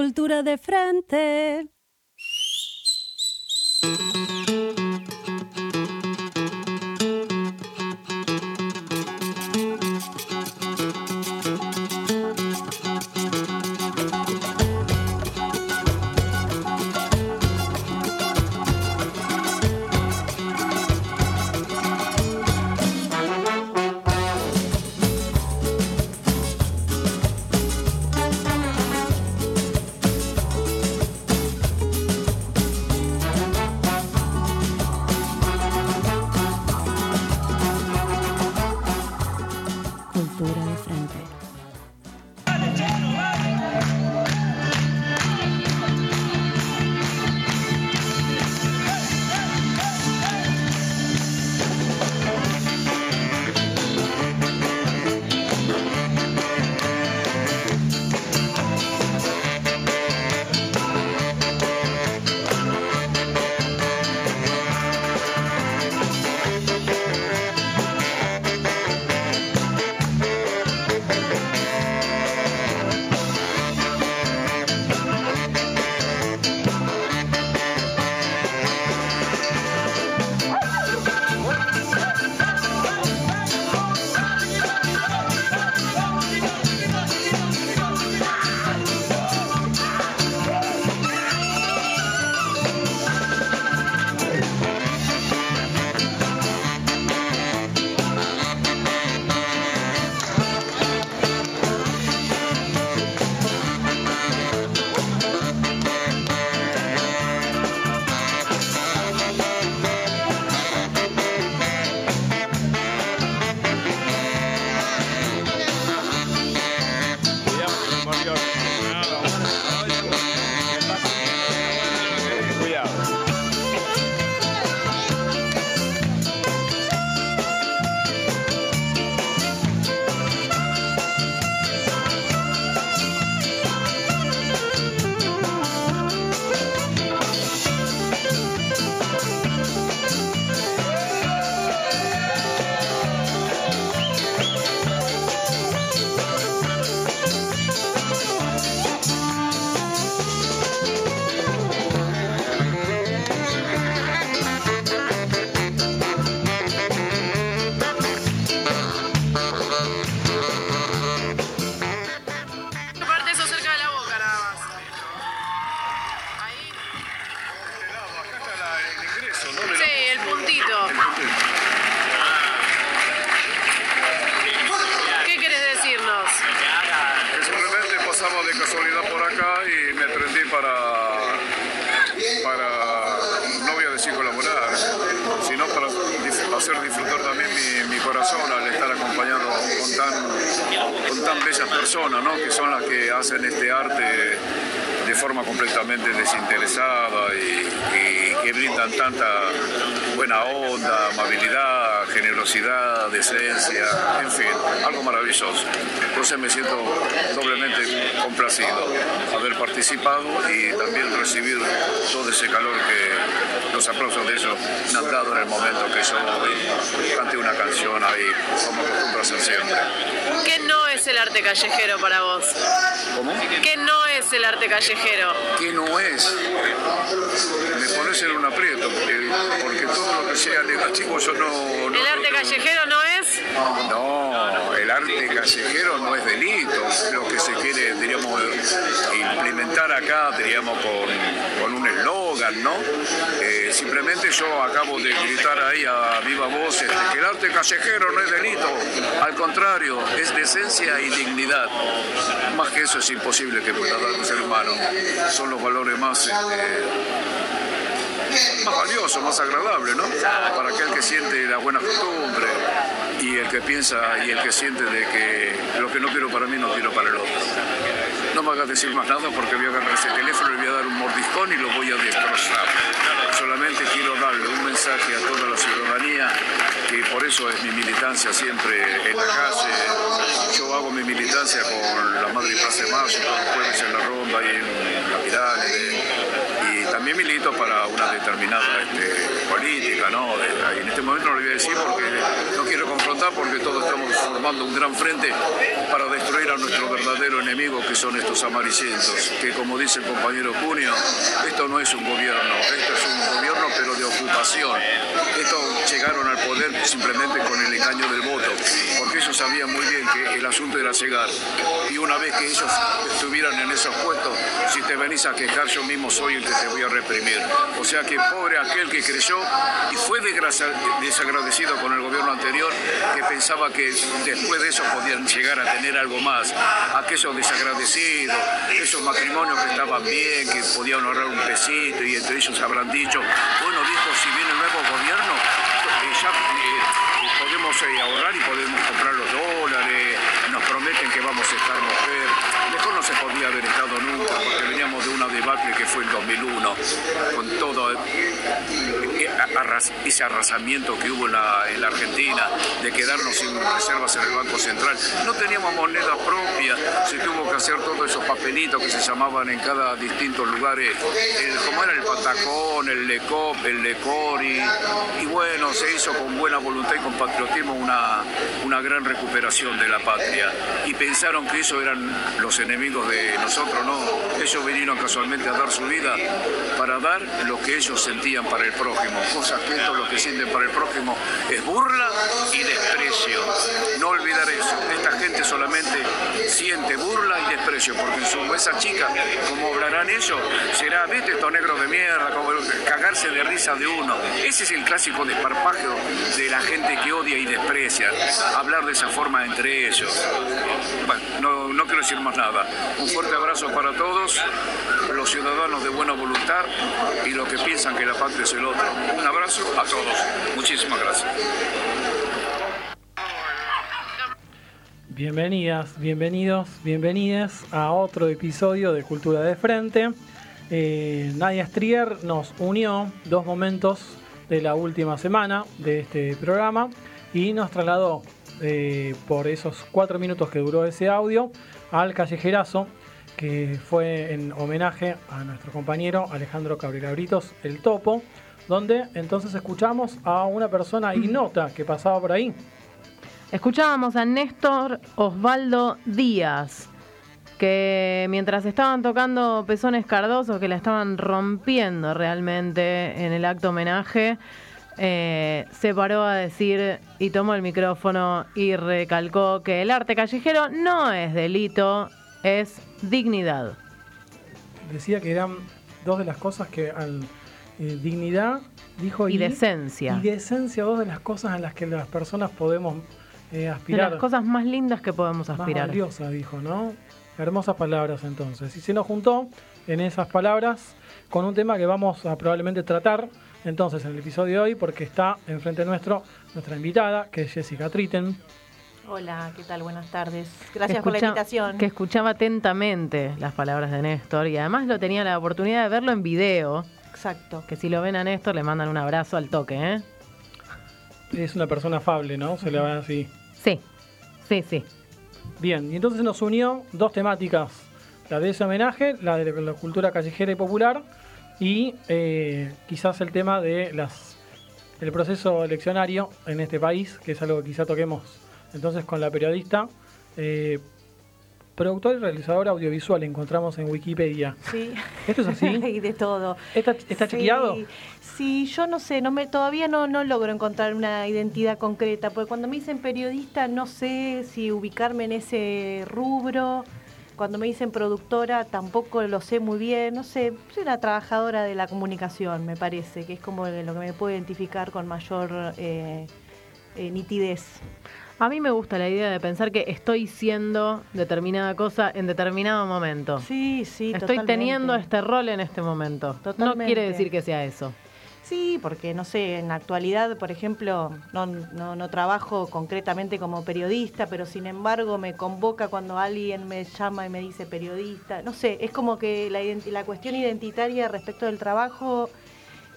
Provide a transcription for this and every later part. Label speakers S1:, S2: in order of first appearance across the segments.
S1: cultura de frente.
S2: Entonces me siento doblemente complacido haber participado y también recibir todo ese calor que los aplausos de ellos me han dado en el momento que yo canté una canción ahí, como acostumbro hacer siempre.
S3: ¿Qué no es el arte callejero para vos?
S2: ¿Cómo?
S3: ¿Qué no es el arte callejero?
S2: ¿Qué no es? Me pones en un aprieto, porque, porque todo lo que sea negativo yo no... no
S3: ¿El arte callejero no es?
S2: No, arte callejero no es delito. Lo que se quiere, diríamos, implementar acá, diríamos, con, con un eslogan, ¿no? Eh, simplemente yo acabo de gritar ahí a viva voz este, que el arte callejero no es delito. Al contrario, es decencia y dignidad. Más que eso es imposible que pueda dar un ser humano. Son los valores más... este, más valioso, más agradable, ¿no? Para aquel que siente la buena costumbre y el que piensa y el que siente de que lo que no quiero para mí no quiero para el otro. No me hagas decir más nada porque voy a agarrar ese teléfono y voy a dar un mordiscón y lo voy a destrozar. Solamente quiero darle un mensaje a toda la ciudadanía que por eso es mi militancia siempre en la calle. Yo hago mi militancia con la Madre Plaza de Mayo, todos los jueves en la ronda y en la pirámide y también milito para una determinada este, política, ¿no? En este momento no lo voy a decir porque no quiero porque todos estamos formando un gran frente para destruir a nuestro verdadero enemigo que son estos amarillentos, que como dice el compañero Junio, esto no es un gobierno, esto es un gobierno pero de ocupación. Estos llegaron al poder simplemente con el engaño del voto, ellos sabían muy bien que el asunto era llegar. Y una vez que ellos estuvieran en esos puestos, si te venís a quejar, yo mismo soy el que te voy a reprimir. O sea que pobre aquel que creyó y fue desagradecido con el gobierno anterior, que pensaba que después de eso podían llegar a tener algo más. Aquellos desagradecidos, esos matrimonios que estaban bien, que podían ahorrar un pesito y entre ellos habrán dicho, bueno, dijo, si viene el nuevo gobierno, eh, ya eh, podemos eh, ahorrar y podemos comprar los dólares, nos prometen que vamos a estar mujer. Mejor no se podía haber estado nunca, porque veníamos de una debacle fue el 2001, con todo ese arrasamiento que hubo en la, Argentina, de quedarnos sin reservas en el Banco Central. No teníamos moneda propia, se tuvo que hacer todos esos papelitos que se llamaban en cada distinto lugar, el, como era el Patacón, el Lecop, el Lecori, y bueno, se hizo con buena voluntad y con patriotismo una, una gran recuperación de la patria. Y pensaron que eso eran los enemigos de nosotros, no, ellos vinieron casualmente a dar su vida para dar lo que ellos sentían para el prójimo, cosas que esto lo que sienten para el prójimo es burla y desprecio. No olvidar eso, esta gente solamente siente burla y desprecio, porque en su esa chica, como hablarán ellos, será, viste, estos negros de mierda, cagarse de risa de uno. Ese es el clásico desparpajo de la gente que odia y desprecia, hablar de esa forma entre ellos. Bueno, no, no quiero decir más nada. Un fuerte abrazo para todos, los ciudadanos de buena voluntad y los que piensan que la patria es el otro. Un abrazo a todos. Muchísimas gracias.
S4: Bienvenidas, bienvenidos, bienvenidas a otro episodio de Cultura de Frente. Eh, Nadia Strier nos unió dos momentos de la última semana de este programa y nos trasladó eh, por esos cuatro minutos que duró ese audio al callejerazo que fue en homenaje a nuestro compañero Alejandro Cabrerabritos, el Topo, donde entonces escuchamos a una persona ignota que pasaba por ahí.
S5: Escuchábamos a Néstor Osvaldo Díaz, que mientras estaban tocando pezones cardosos, que la estaban rompiendo realmente en el acto homenaje, eh, se paró a decir y tomó el micrófono y recalcó que el arte callejero no es delito, es dignidad.
S4: Decía que eran dos de las cosas que al eh, dignidad dijo
S5: y, decencia.
S4: Y decencia, dos de las cosas en las que las personas podemos eh, aspirar.
S5: De las cosas más lindas que podemos aspirar.
S4: Más valiosa, dijo, ¿no? Hermosas palabras entonces. Y se nos juntó en esas palabras con un tema que vamos a probablemente tratar entonces en el episodio de hoy porque está enfrente nuestro nuestra invitada, que es Jessica Tritten.
S6: Hola, ¿qué tal? Buenas tardes. Gracias por la invitación.
S5: Que escuchaba atentamente las palabras de Néstor y además lo tenía la oportunidad de verlo en video.
S6: Exacto.
S5: Que si lo ven a Néstor le mandan un abrazo al toque, ¿eh?
S4: Es una persona afable, ¿no? Se le va así.
S5: Sí, sí, sí.
S4: Bien, y entonces nos unió dos temáticas. La de ese homenaje, la de la cultura callejera y popular, y eh, quizás el tema de las el proceso eleccionario en este país, que es algo que quizá toquemos entonces con la periodista. Eh, productor y realizador audiovisual encontramos en Wikipedia.
S6: Sí.
S4: ¿Esto es así?
S6: y de todo.
S4: ¿Está, está chequeado?
S6: Sí, yo no sé, no me, todavía no, no logro encontrar una identidad concreta, porque cuando me dicen periodista no sé si ubicarme en ese rubro. Cuando me dicen productora tampoco lo sé muy bien, no sé, soy una trabajadora de la comunicación, me parece, que es como lo que me puedo identificar con mayor eh, eh, nitidez.
S5: A mí me gusta la idea de pensar que estoy siendo determinada cosa en determinado momento.
S6: Sí, sí,
S5: Estoy teniendo este rol en este momento. No quiere decir que sea eso.
S6: Sí, porque no sé, en la actualidad, por ejemplo, no, no, trabajo concretamente como periodista, pero sin embargo me convoca cuando alguien me llama y me dice periodista. No sé, es como que la, la cuestión identitaria respecto del trabajo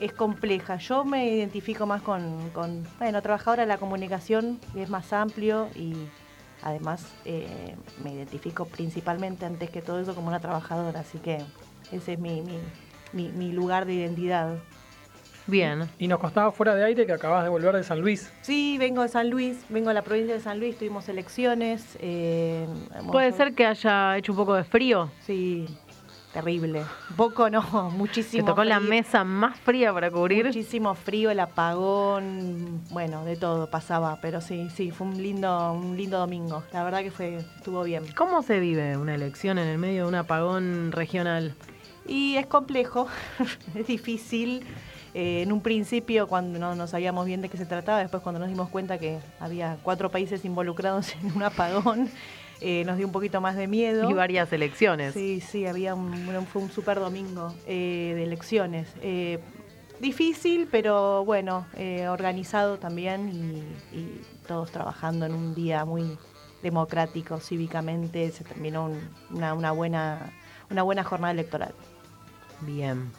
S6: es compleja. Yo me identifico más con, con bueno, trabajadora de la comunicación, es más amplio y además eh, me identifico principalmente antes que todo eso como una trabajadora, así que ese es mi, mi, mi lugar de identidad.
S5: Bien.
S4: Y nos costaba fuera de aire que acabas de volver de San Luis.
S6: Sí, vengo de San Luis, vengo a la provincia de San Luis, tuvimos elecciones. eh,
S5: Puede ser que haya hecho un poco de frío.
S6: Sí, terrible. Poco no,
S5: Te
S6: muchísimo.
S5: tocó la mesa más fría para cubrir.
S6: Muchísimo frío, el apagón, bueno, de todo pasaba, pero sí, sí, fue un lindo, un lindo domingo. La verdad que fue, estuvo bien.
S5: ¿Cómo se vive una elección en el medio de un apagón regional?
S6: Y es complejo, es difícil. Eh, en un principio, cuando no, no sabíamos bien de qué se trataba, después cuando nos dimos cuenta que había cuatro países involucrados en un apagón, eh, nos dio un poquito más de miedo.
S5: Y varias elecciones.
S6: Sí, sí, había un, fue un super domingo eh, de elecciones. Eh, difícil, pero bueno, eh, organizado también y, y todos trabajando en un día muy democrático, cívicamente. Se terminó un- una, una buena, una buena jornada electoral.
S5: Bien.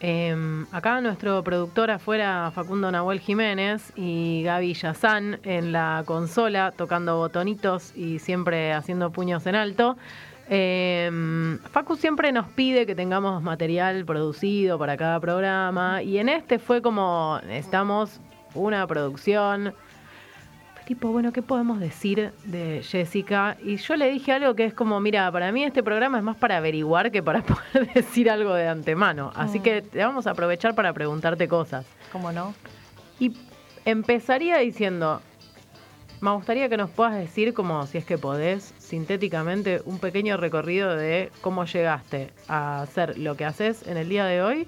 S5: Em, acá nuestro productor afuera, Facundo Nahuel Jiménez y Gaby Yazán en la consola tocando botonitos y siempre haciendo puños en alto. Em, Facu siempre nos pide que tengamos material producido para cada programa y en este fue como necesitamos una producción tipo, bueno, ¿qué podemos decir de Jessica? Y yo le dije algo que es como, mira, para mí este programa es más para averiguar que para poder decir algo de antemano. Así
S6: Mm.
S5: que te vamos a aprovechar para preguntarte cosas.
S6: ¿Cómo no?
S5: Y empezaría diciendo, me gustaría que nos puedas decir, como si es que podés, sintéticamente, un pequeño recorrido de cómo llegaste a hacer lo que haces en el día de hoy,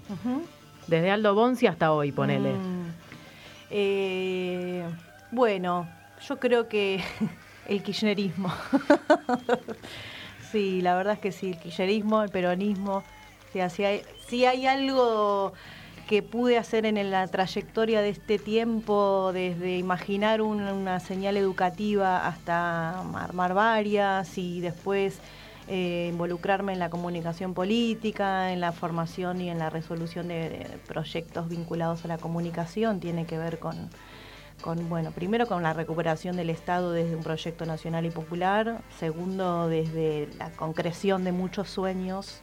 S5: desde Aldo Bonzi hasta hoy, ponele.
S6: Mm. Eh, bueno, yo creo que el kirchnerismo. sí, la verdad es que sí, el kirchnerismo, el peronismo. O sea, si hay, si hay algo que pude hacer en la trayectoria de este tiempo, desde imaginar un- una señal educativa hasta armar varias y después eh, involucrarme en la comunicación política, en la formación y en la resolución de proyectos vinculados a la comunicación, tiene que ver con, con, bueno, primero con la recuperación del Estado desde un proyecto nacional y popular, segundo desde la concreción de muchos sueños,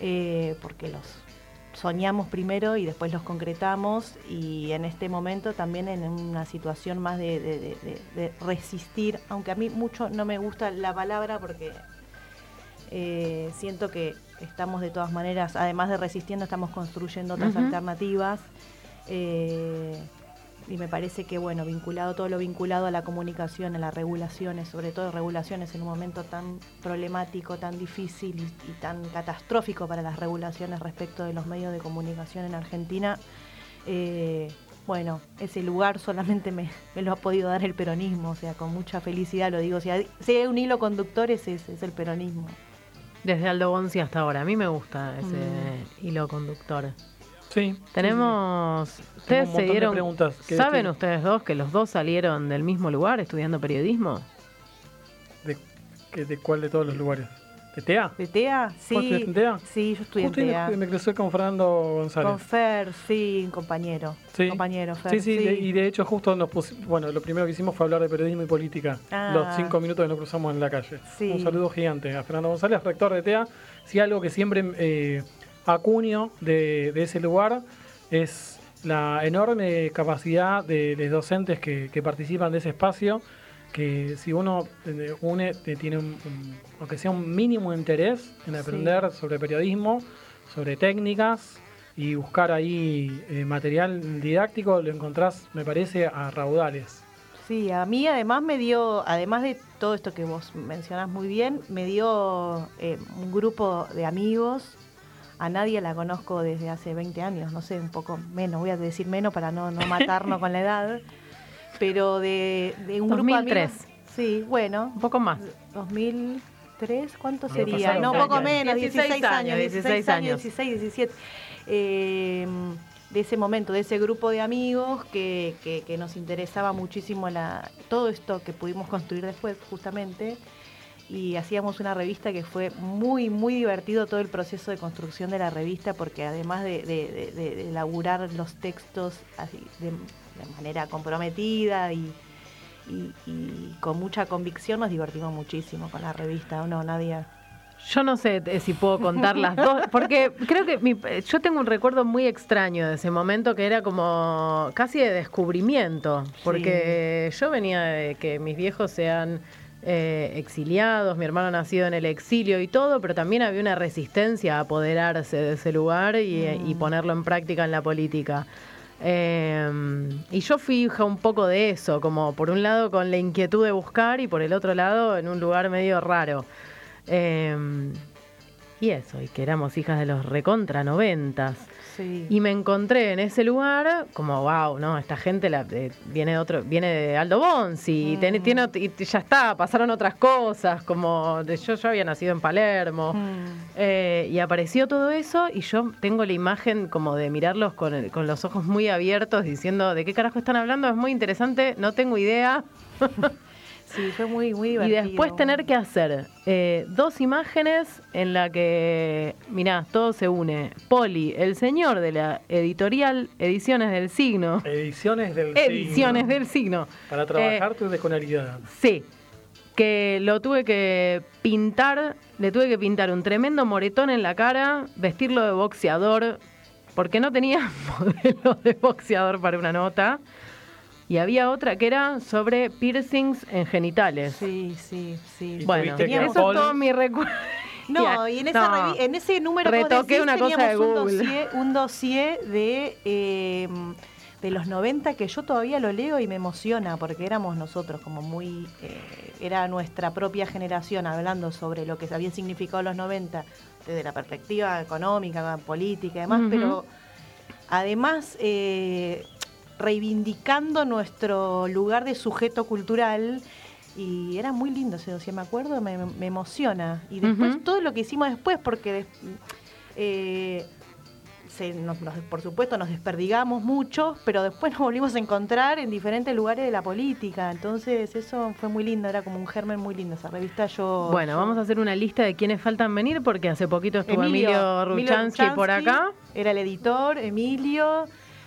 S6: eh, porque los soñamos primero y después los concretamos y en este momento también en una situación más de, de- de- de- de resistir, aunque a mí mucho no me gusta la palabra porque eh, siento que estamos de todas maneras, además de resistiendo, estamos construyendo otras alternativas. eh, y me parece que, bueno, vinculado todo lo vinculado a la comunicación, a las regulaciones, sobre todo regulaciones en un momento tan problemático, tan difícil y, y tan catastrófico para las regulaciones respecto de los medios de comunicación en Argentina, eh, bueno, ese lugar solamente me, me lo ha podido dar el peronismo, o sea, con mucha felicidad lo digo. Si hay, si hay un hilo conductor, es ese, es el peronismo.
S5: Desde Aldo Bonzi hasta ahora. A mí me gusta ese
S6: Mm.
S5: hilo conductor.
S4: Sí.
S5: Tenemos.
S4: Un
S5: ¿Ustedes se
S4: de
S5: dieron.
S4: preguntas que
S5: ¿Saben
S4: estoy-
S5: ustedes dos que los dos salieron del mismo lugar estudiando periodismo?
S4: ¿De, que- de cuál de todos los lugares? ¿De TEA?
S6: ¿De TEA?
S4: ¿Vos
S6: Sí.
S4: en TEA?
S6: Sí, yo estudié en TEA.
S4: me, me crucé con Fernando González.
S6: Con Fer, sí, compañero.
S4: Sí.
S6: Compañero, Fer.
S4: Sí, sí, de- y de hecho justo nos pusimos, bueno, lo primero que hicimos fue hablar de periodismo y política,
S6: Ah.
S4: los cinco minutos que nos cruzamos en la calle.
S6: Sí.
S4: Un saludo gigante a Fernando González, rector de TEA. Sí, algo que siempre eh, acuño de, de ese lugar es la enorme capacidad de, docentes que, que participan de ese espacio, que si uno eh, une, tiene un, un- aunque sea un mínimo interés en
S6: Sí.
S4: aprender sobre periodismo, sobre técnicas y buscar ahí eh, material didáctico, lo encontrás, me parece, a raudales.
S6: Sí, a mí además me dio, además de todo esto que vos mencionás muy bien, me dio eh, un grupo de amigos. A nadie la conozco desde hace 20 años, no sé, un poco menos, voy a decir menos para no, no matarnos con la edad. Pero de, de un grupo de
S5: 2003.
S6: amigos. Sí, bueno,
S5: Un poco más.
S6: 2003, ¿cuánto sería? No,
S4: años.
S6: poco menos,
S5: 16
S6: 16, años, 16
S5: 16
S6: años,
S5: años.
S6: 16, 17. Eh, de ese momento, de ese grupo de amigos que, que- que nos interesaba muchísimo la, todo esto que pudimos construir después, justamente. Y hacíamos una revista que fue muy, muy divertido todo el proceso de construcción de la revista, porque además de, de- de- de- de elaborar los textos así, de, manera comprometida y, y- y con mucha convicción, nos divertimos muchísimo con la revista, ¿o no, Nadia?
S5: Yo no sé eh, si puedo contar las dos, porque creo que mi- yo tengo un recuerdo muy extraño de ese momento que era como casi de descubrimiento, porque yo venía de que mis viejos sean eh, exiliados, mi hermano nacido en el exilio y todo, pero también había una resistencia a apoderarse de ese lugar y, eh, y ponerlo en práctica en la política. Eh, y yo fui hija un poco de eso, como por un lado con la inquietud de buscar y por el otro lado en un lugar medio raro. Eh, y eso, y que éramos hijas de los recontra noventas.
S6: Sí.
S5: Y me encontré en ese lugar como, wow, no, esta gente la, eh, viene de otro, viene de Aldo Bonzi, y, tiene, tiene ot- y ya está, pasaron otras cosas, como de, yo, yo había nacido en Palermo.
S6: Mm.
S5: Eh, y apareció todo eso y yo tengo la imagen como de mirarlos con, el- con los ojos muy abiertos diciendo, ¿de qué carajo están hablando? Es muy interesante, no tengo idea.
S6: Sí, fue muy, muy
S5: Y
S6: divertido.
S5: después tener que hacer eh, dos imágenes en la que, mirá, todo se une. Poli, el señor de la editorial Ediciones del Signo.
S4: Ediciones del
S5: Ediciones
S4: signo.
S5: del Signo.
S4: Para
S5: Eh,
S4: trabajar tu desconalidad.
S5: Sí, que lo tuve que pintar, le tuve que pintar un tremendo moretón en la cara, vestirlo de boxeador, porque no tenía modelo de boxeador para una nota. Y había otra que era sobre piercings en genitales.
S6: Sí, sí, sí.
S4: Y
S5: Bueno,
S6: que
S5: eso es todo mi recuerdo.
S6: No, y en, esa
S5: No.
S6: revi- en ese número
S5: Retoqué
S6: decís,
S5: una cosa de
S6: teníamos un
S5: Google.
S6: dossier, un dossier de, eh, de los 90 que yo todavía lo leo y me emociona porque éramos nosotros como muy... eh, era nuestra propia generación hablando sobre lo que habían significado los 90 desde la perspectiva económica, política y demás, pero además eh, reivindicando nuestro lugar de sujeto cultural y era muy lindo ese dossier, me acuerdo, me, me emociona. Y después todo lo que hicimos después, porque eh, se- nos- nos- por supuesto nos desperdigamos mucho, pero después nos volvimos a encontrar en diferentes lugares de la política. Entonces eso fue muy lindo, era como un germen muy lindo esa revista. Yo
S5: Bueno,
S6: yo-
S5: vamos a hacer una lista de quienes faltan venir porque hace poquito estuvo Emilio, Ruchansky por acá.
S6: Era el editor, Emilio.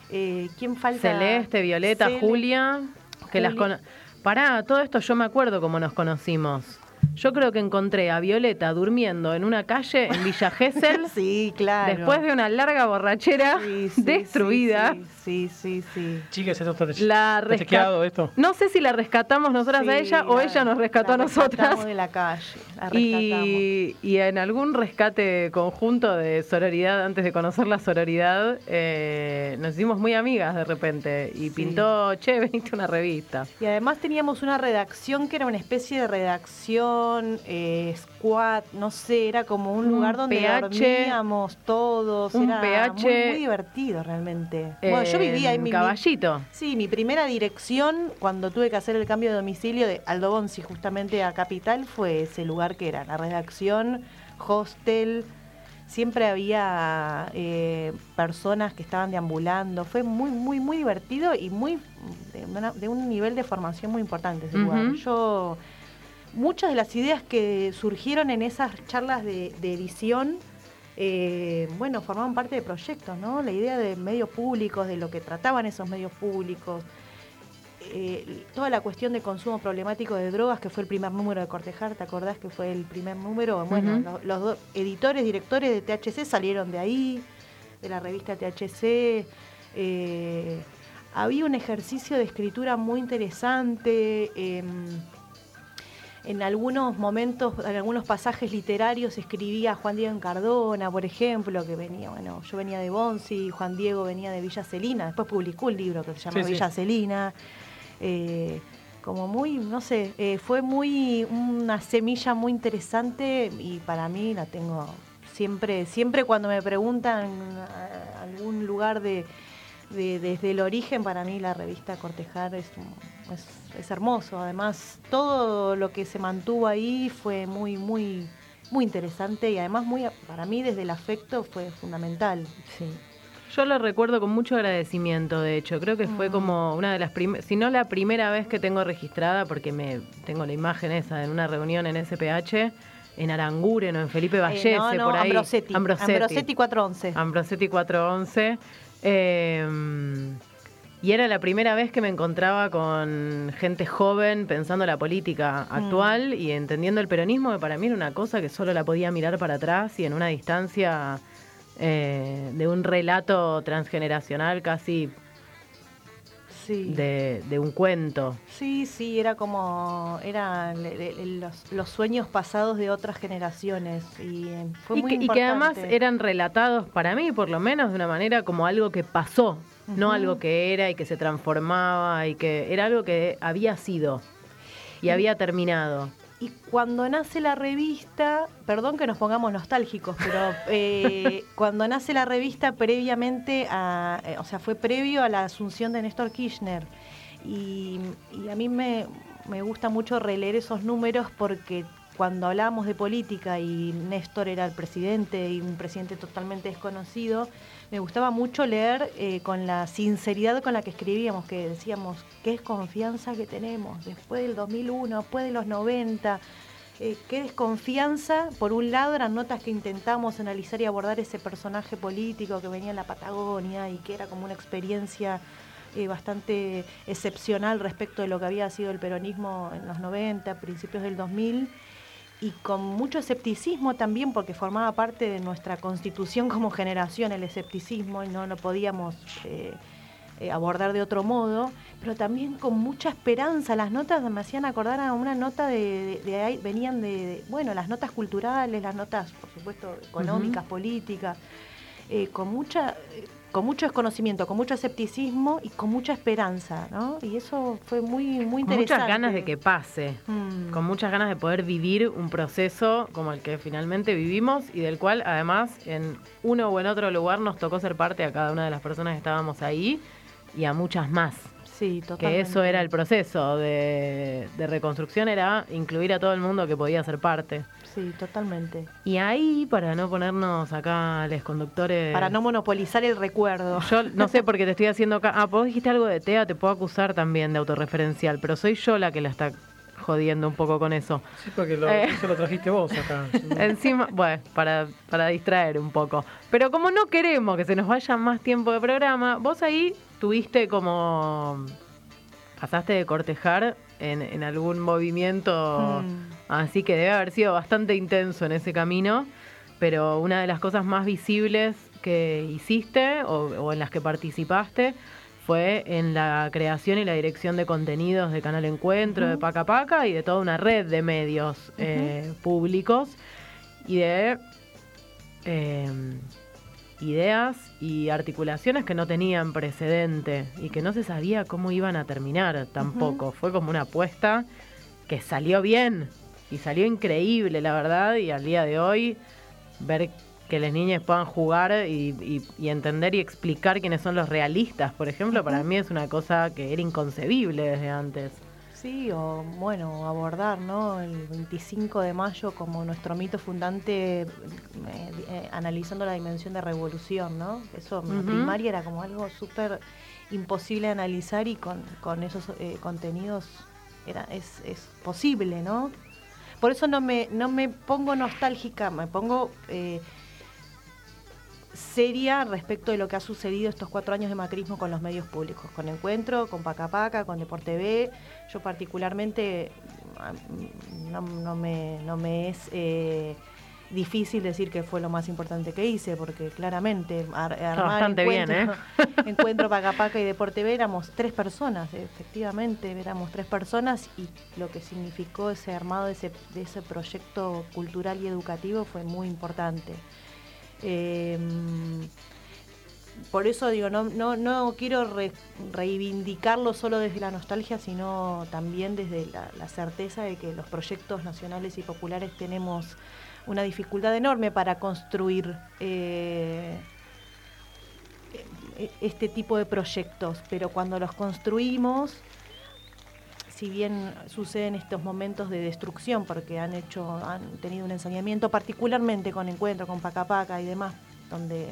S6: Eh, ¿Quién falta?
S5: Celeste, Violeta, Julia, que las cono- Pará, todo esto yo me acuerdo cómo nos conocimos. Yo creo que encontré a Violeta durmiendo en una calle en Villa Gesell
S6: Sí, claro.
S5: después de una larga borrachera
S6: Sí, sí,
S5: destruida.
S6: Sí, sí, sí. sí.
S4: Chicas, ¿esto está,
S5: La resca-
S4: chequeado esto?
S5: No sé si la rescatamos nosotras a ella o
S6: la-
S5: ella nos rescató a
S6: la
S5: nosotras.
S6: rescatamos de la calle. La rescatamos.
S5: Y, y en algún rescate conjunto de sororidad, antes de conocer la sororidad, eh, nos hicimos muy amigas de repente. Y
S6: Sí.
S5: pintó, che, veniste a una revista.
S6: Y además teníamos una redacción que era una especie de redacción, eh, squad, no sé, era como un
S5: Un
S6: lugar donde
S5: PH,
S6: dormíamos todos.
S5: un
S6: era
S5: PH,
S6: muy, muy divertido realmente. bueno, yo vivía
S5: en
S6: mi,
S5: Caballito.
S6: Sí, mi primera dirección cuando tuve que hacer el cambio de domicilio de Aldo Bonzi justamente a Capital fue ese lugar que era la redacción, hostel. Siempre había eh, personas que estaban deambulando. Fue muy, muy, muy divertido y muy de, una- de un nivel de formación muy importante ese lugar. Yo muchas de las ideas que surgieron en esas charlas de, de edición, eh, bueno, formaban parte de proyectos, ¿no? La idea de medios públicos, de lo que trataban esos medios públicos, eh, toda la cuestión de consumo problemático de drogas, que fue el primer número de Cortejar, ¿te acordás que fue el primer número? Bueno, los, dos editores, directores de THC salieron de ahí, de la revista THC. eh, había un ejercicio de escritura muy interesante. em, en algunos momentos, en algunos pasajes literarios escribía Juan Diego Encardona, por ejemplo, que venía, bueno, yo venía de Bonzi, Juan Diego venía de Villa Celina, después publicó un libro que se llama
S4: Sí, sí.
S6: Villa Celina. eh, como muy, no sé, eh, fue muy una semilla muy interesante y para mí la tengo siempre, siempre cuando me preguntan a- algún lugar de, de- desde el origen, para mí la revista Cortejar es, es, es hermoso. Además, todo lo que se mantuvo ahí fue muy, muy, muy interesante y además muy, para mí desde el afecto fue fundamental.
S5: Sí. Yo lo recuerdo con mucho agradecimiento, de hecho. Creo que fue
S6: Mm.
S5: como una de las primeras, si no la primera vez que tengo registrada, porque me tengo la imagen esa en una reunión en SPH, en Aranguren o en Felipe Vallese,
S6: Eh, no, no,
S5: por ahí.
S6: Ambrosetti. Ambrosetti 411.
S5: Ambrosetti 411. Eh, Y era la primera vez que me encontraba con gente joven pensando la política actual y entendiendo el peronismo, que para mí era una cosa que solo la podía mirar para atrás y en una distancia eh, de un relato transgeneracional casi
S6: Sí.
S5: de, de un cuento.
S6: Sí, sí, era como, eran los, los sueños pasados de otras generaciones y eh, fue
S5: Y
S6: muy
S5: que, y que además eran relatados para mí, por lo menos, de una manera como algo que pasó, no algo que era y que se transformaba y que era algo que había sido y había terminado.
S6: Y cuando nace la revista, perdón que nos pongamos nostálgicos, pero eh, cuando nace la revista previamente a, eh, o sea, fue previo a la asunción de Néstor Kirchner. Y, y a mí me, me gusta mucho releer esos números porque cuando hablábamos de política y Néstor era el presidente y un presidente totalmente desconocido, me gustaba mucho leer eh, con la sinceridad con la que escribíamos, que decíamos, qué desconfianza que tenemos después del 2001, después de los 90. eh, qué desconfianza, por un lado eran notas que intentamos analizar y abordar ese personaje político que venía en la Patagonia y que era como una experiencia eh, bastante excepcional respecto de lo que había sido el peronismo en los 90, principios del 2000 y con mucho escepticismo también porque formaba parte de nuestra constitución como generación el escepticismo y no lo podíamos eh, eh, abordar de otro modo, pero también con mucha esperanza. Las notas me hacían acordar a una nota de, de- de ahí, venían de, de, bueno, las notas culturales, las notas, por supuesto, económicas, políticas, eh, con mucha... con mucho desconocimiento, con mucho escepticismo y con mucha esperanza, ¿no? Y eso fue muy, muy
S5: Con
S6: interesante.
S5: muchas ganas de que pase,
S6: Mm.
S5: con muchas ganas de poder vivir un proceso como el que finalmente vivimos y del cual además en uno o en otro lugar nos tocó ser parte a cada una de las personas que estábamos ahí y a muchas más.
S6: Sí, totalmente.
S5: Que eso era el proceso de, de reconstrucción, era incluir a todo el mundo que podía ser parte.
S6: Sí, totalmente.
S5: Y ahí, para no ponernos acá los conductores...
S6: Para no monopolizar el recuerdo.
S5: Yo no sé porque te estoy haciendo acá. Ah, vos dijiste algo de TEA, te puedo acusar también de autorreferencial, pero soy yo la que la está jodiendo un poco con eso.
S4: Sí, porque lo,
S5: Eh.
S4: eso lo trajiste vos acá.
S5: Encima, bueno, para, para distraer un poco. Pero como no queremos que se nos vaya más tiempo de programa, vos ahí tuviste como. pasaste de cortejar en, en algún movimiento.
S6: Mm.
S5: Así que debe haber sido bastante intenso en ese camino. Pero una de las cosas más visibles que hiciste o, o en las que participaste fue en la creación y la dirección de contenidos de Canal Encuentro, de Paca Paca y de toda una red de medios eh, públicos y de eh, ideas y articulaciones que no tenían precedente y que no se sabía cómo iban a terminar tampoco. Fue como una apuesta que salió bien y salió increíble, la verdad, y al día de hoy ver que las niñas puedan jugar y, y- y entender y explicar quiénes son los realistas, por ejemplo, para mí es una cosa que era inconcebible desde antes.
S6: Sí, o bueno, abordar, ¿no? El 25 de mayo como nuestro mito fundante, eh, eh, analizando la dimensión de revolución, ¿no? Eso en primaria era como algo súper imposible de analizar y con, con esos eh, contenidos era, es, es posible, ¿no? Por eso no me, no me pongo nostálgica, me pongo eh, seria respecto de lo que ha sucedido estos cuatro años de macrismo con los medios públicos, con Encuentro, con Paca Paca, con Deporte B. Yo particularmente ah, no, no me, no me es eh, difícil decir que fue lo más importante que hice, porque claramente ar- armar
S5: bastante bien, ¿eh?
S6: encuentro, encuentro Paca Paca y Deporte B éramos tres personas, efectivamente, éramos tres personas y lo que significó ese armado de ese, de ese proyecto cultural y educativo fue muy importante. Eh, por eso digo, no, quiero re- reivindicarlo solo desde la nostalgia, sino también desde la, la certeza de que los proyectos nacionales y populares tenemos una dificultad enorme para construir eh, e- este tipo de proyectos, pero cuando los construimos, si bien suceden estos momentos de destrucción, porque han hecho, han tenido un ensañamiento, particularmente con Encuentro, con Paca Paca y demás, donde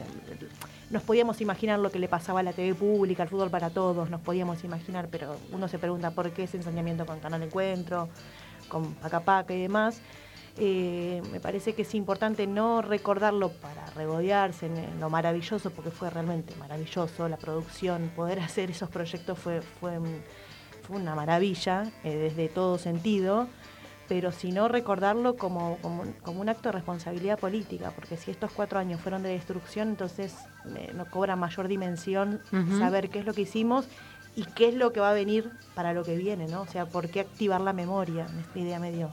S6: nos podíamos imaginar lo que le pasaba a la TV pública, al fútbol para todos, nos podíamos imaginar, pero uno se pregunta por qué ese ensañamiento con Canal Encuentro, con Paca Paca y demás. Eh, me parece que es importante no recordarlo para regodearse en, lo maravilloso, porque fue realmente maravilloso la producción, poder hacer esos proyectos fue, fue una maravilla eh, desde todo sentido, pero sino recordarlo como, como, como, un acto de responsabilidad política, porque si estos cuatro años fueron de destrucción, entonces eh, no cobra mayor dimensión saber qué es lo que hicimos y qué es lo que va a venir para lo que viene, ¿no? O sea, ¿por qué activar la memoria? Esta idea medio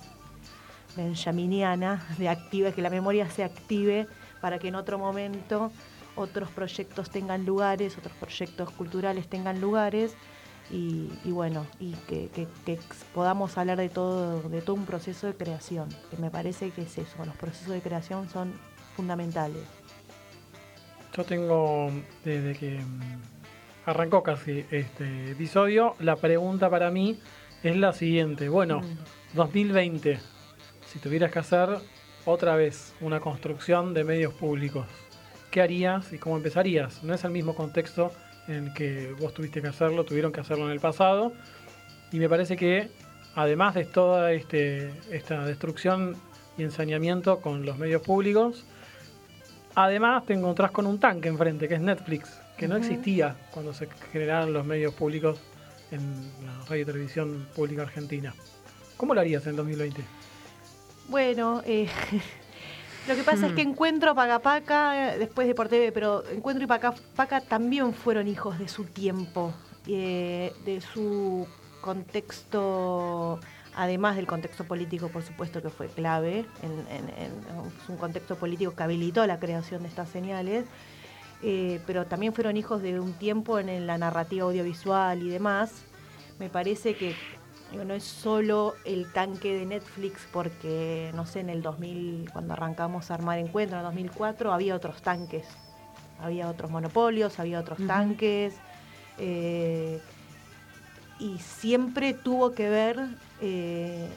S6: benjaminiana de activa, que la memoria se active para que en otro momento otros proyectos tengan lugares, otros proyectos culturales tengan lugares y, bueno, y que, podamos hablar de todo, de todo un proceso de creación, que me parece que es eso, los procesos de creación son fundamentales.
S4: Yo tengo, desde que mm, arrancó casi este episodio, la pregunta para mí es la siguiente. Bueno, 2020, mm si tuvieras que hacer otra vez una construcción de medios públicos, ¿qué harías y cómo empezarías? No es el mismo contexto en el que vos tuviste que hacerlo, tuvieron que hacerlo en el pasado. Y me parece que además de toda este, esta destrucción y ensañamiento con los medios públicos, además te encontrás con un tanque enfrente, que es Netflix, que no existía cuando se generaron los medios públicos en la radio y televisión pública argentina. ¿Cómo lo harías en 2020?
S6: Bueno, eh, lo que pasa es que hmm. Encuentro, Paca Paca, después de Por TV, pero Encuentro y Paca Paca también fueron hijos de su tiempo, eh, de su contexto, además del contexto político, por supuesto que fue clave, en, un contexto político que habilitó la creación de estas señales. Eh, pero también fueron hijos de un tiempo en la narrativa audiovisual y demás. Me parece que no es solo el tanque de Netflix porque, no sé, en el 2000, cuando arrancamos a armar encuentro, en el 2004, había otros tanques. Había otros monopolios, había otros tanques. Eh, y siempre tuvo que ver eh,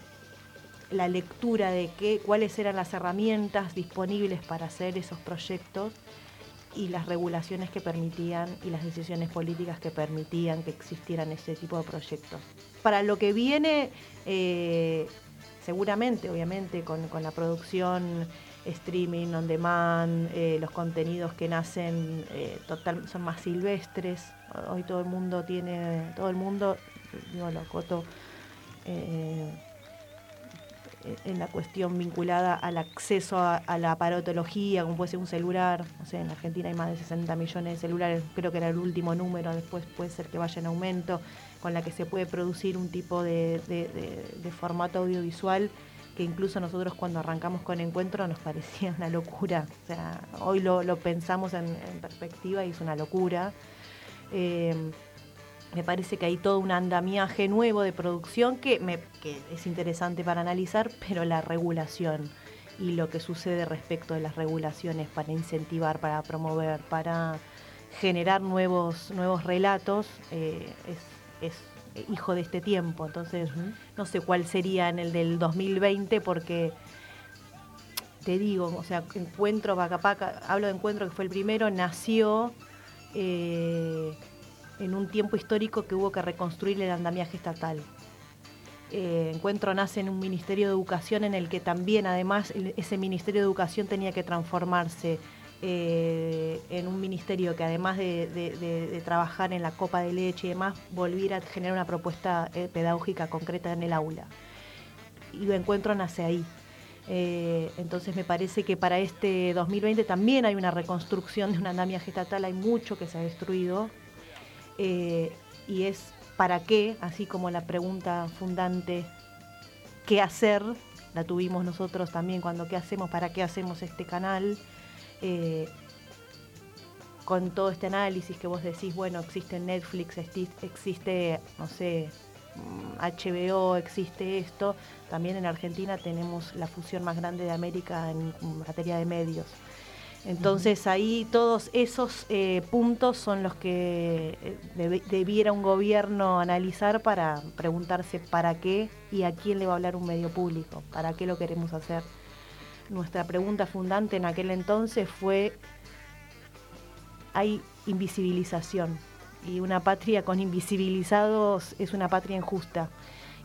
S6: la lectura de qué, cuáles eran las herramientas disponibles para hacer esos proyectos y las regulaciones que permitían y las decisiones políticas que permitían que existieran ese tipo de proyectos. Para lo que viene, eh, seguramente, obviamente, con, la producción streaming, on demand, eh, los contenidos que nacen eh, total, son más silvestres. Hoy todo el mundo tiene, todo el mundo, digo, lo coto, en la cuestión vinculada al acceso a, la aparatología, como puede ser un celular. No sé, en Argentina hay más de 60 millones de celulares, creo que era el último número, después puede ser que vaya en aumento, con la que se puede producir un tipo de, formato audiovisual que incluso nosotros cuando arrancamos con Encuentro nos parecía una locura. O sea, hoy lo, pensamos en, perspectiva y es una locura. Eh, me parece que hay todo un andamiaje nuevo de producción que, es interesante para analizar, pero la regulación y lo que sucede respecto de las regulaciones para incentivar, para promover, para generar nuevos, nuevos relatos, eh, es, hijo de este tiempo. Entonces, no sé cuál sería en el del 2020 porque te digo, o sea, Encuentro Paca hablo de Encuentro que fue el primero, nació... Eh, en un tiempo histórico que hubo que reconstruir el andamiaje estatal. Eh, Encuentro nace en un Ministerio de Educación en el que también además ese Ministerio de Educación tenía que transformarse eh, en un ministerio que además de, trabajar en la copa de leche y demás, volviera a generar una propuesta eh, pedagógica concreta en el aula. Y Encuentro nace ahí. entonces me parece que para este 2020 también hay una reconstrucción de un andamiaje estatal, hay mucho que se ha destruido, eh, y es para qué, así como la pregunta fundante, ¿qué hacer? La tuvimos nosotros también cuando ¿qué hacemos? ¿Para qué hacemos este canal? Eh, con todo este análisis que vos decís, bueno, existe Netflix, existe, no sé, HBO, existe esto, también en Argentina tenemos la fusión más grande de América en materia de medios. Entonces ahí todos esos eh, puntos son los que eh, debiera un gobierno analizar para preguntarse para qué y a quién le va a hablar un medio público, para qué lo queremos hacer. Nuestra pregunta fundante en aquel entonces fue, hay invisibilización y una patria con invisibilizados es una patria injusta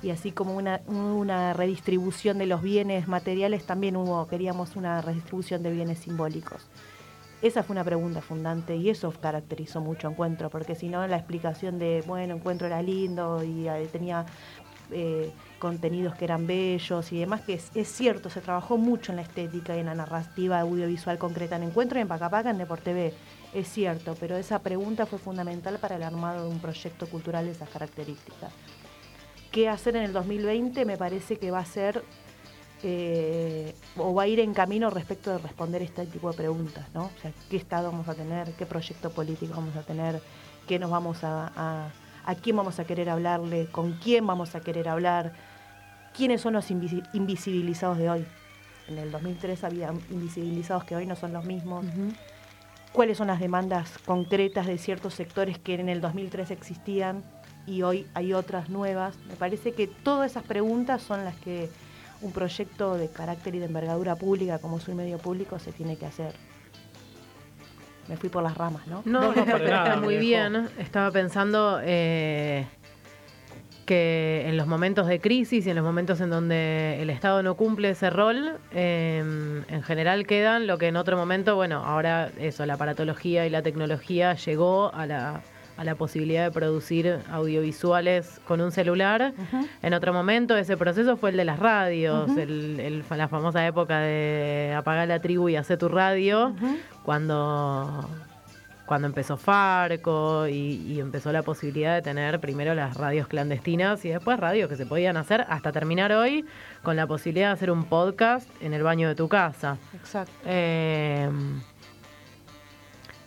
S6: y así como una, redistribución de los bienes materiales, también hubo, queríamos una redistribución de bienes simbólicos. Esa fue una pregunta fundante y eso caracterizó mucho Encuentro, porque si no la explicación de, bueno, Encuentro era lindo y eh, tenía eh, contenidos que eran bellos y demás, que es, es, cierto, se trabajó mucho en la estética y en la narrativa audiovisual concreta en Encuentro y en Pacapaca, en TV, es cierto, pero esa pregunta fue fundamental para el armado de un proyecto cultural de esas características. Qué hacer en el 2020 me parece que va a ser eh, o va a ir en camino respecto de responder este tipo de preguntas, ¿no? O sea, qué Estado vamos a tener, qué proyecto político vamos a tener, qué nos vamos a, a, quién vamos a querer hablarle, con quién vamos a querer hablar, quiénes son los invisibilizados de hoy. En el 2003 había invisibilizados que hoy no son los mismos. ¿Cuáles son las demandas concretas de ciertos sectores que en el 2003 existían? y hoy hay otras nuevas. Me parece que todas esas preguntas son las que un proyecto de carácter y de envergadura pública como es un medio público se tiene que hacer. Me fui por las ramas, ¿no?
S5: No, está muy bien. Estaba pensando eh, que en los momentos de crisis y en los momentos en donde el Estado no cumple ese rol, em, en general quedan lo que en otro momento, bueno, ahora eso, la aparatología y la tecnología llegó a la a la posibilidad de producir audiovisuales con un celular. En otro momento ese proceso fue el de las radios, el, la famosa época de apagar la tribu y hacer tu radio, cuando, cuando empezó Farco y, empezó la posibilidad de tener primero las radios clandestinas y después radios que se podían hacer hasta terminar hoy con la posibilidad de hacer un podcast en el baño de tu casa.
S6: Exacto.
S5: Eh,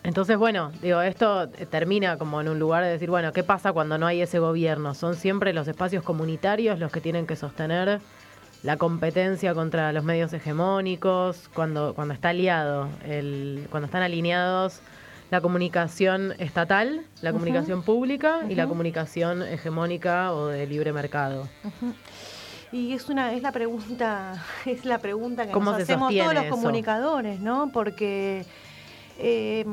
S5: entonces, bueno, digo, esto termina como en un lugar de decir, bueno, ¿qué pasa cuando no hay ese gobierno? Son siempre los espacios comunitarios los que tienen que sostener la competencia contra los medios hegemónicos, cuando, cuando está aliado, el, cuando están alineados la comunicación estatal, la comunicación pública y la comunicación hegemónica o de libre mercado.
S6: Y es una es la pregunta es la pregunta que nos hacemos todos los comunicadores, ¿no? Porque eh,